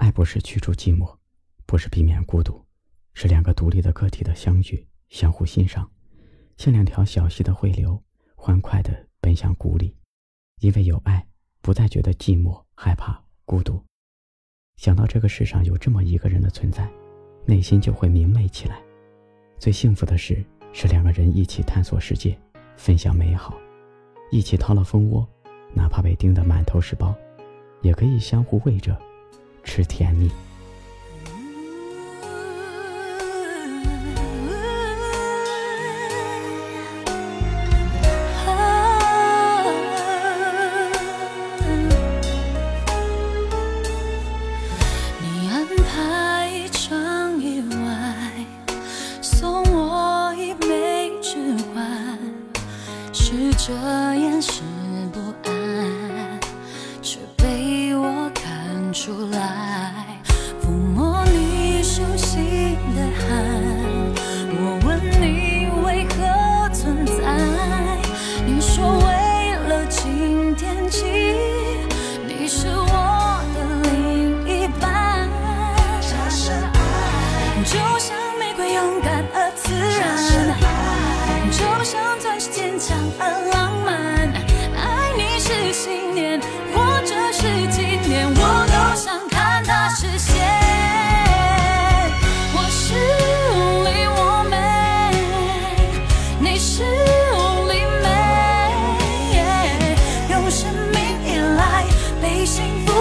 爱不是驱逐寂寞，不是避免孤独，是两个独立的个体的相遇，相互欣赏，像两条小溪的汇流，欢快地奔向谷里。因为有爱，不再觉得寂寞、害怕、孤独。想到这个世上有这么一个人的存在，内心就会明媚起来。最幸福的事是两个人一起探索世界，分享美好，一起掏了蜂窝，哪怕被叮得满头是包，也可以相互喂着，吃甜蜜。你安排一场意外送我一枚指环试着掩饰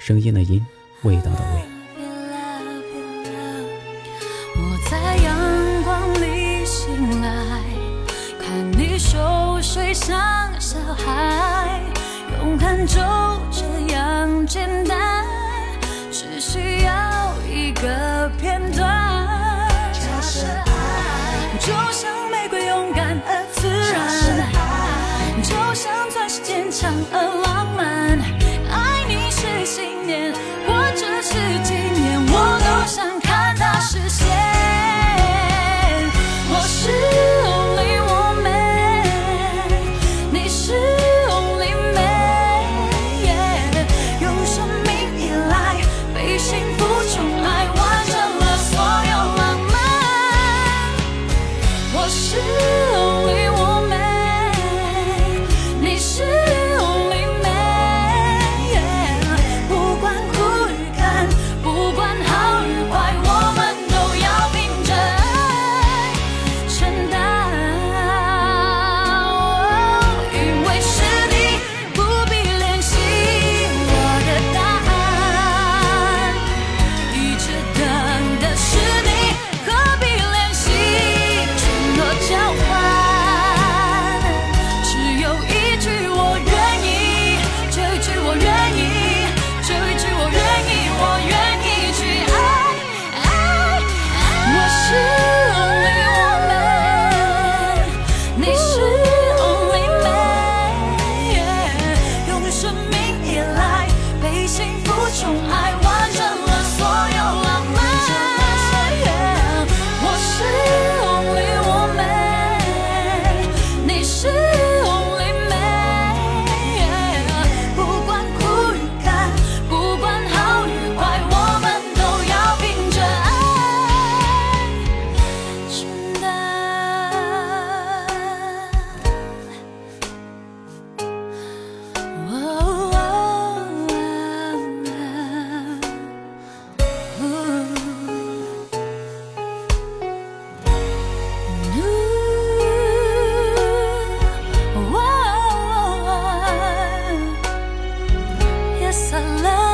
声音的音，味道的味。我在阳光里醒来，看你熟睡像小孩，勇敢就这样简单，只需要一个片段。就像玫瑰，勇敢而自然；就像钻石，坚强而。灿烂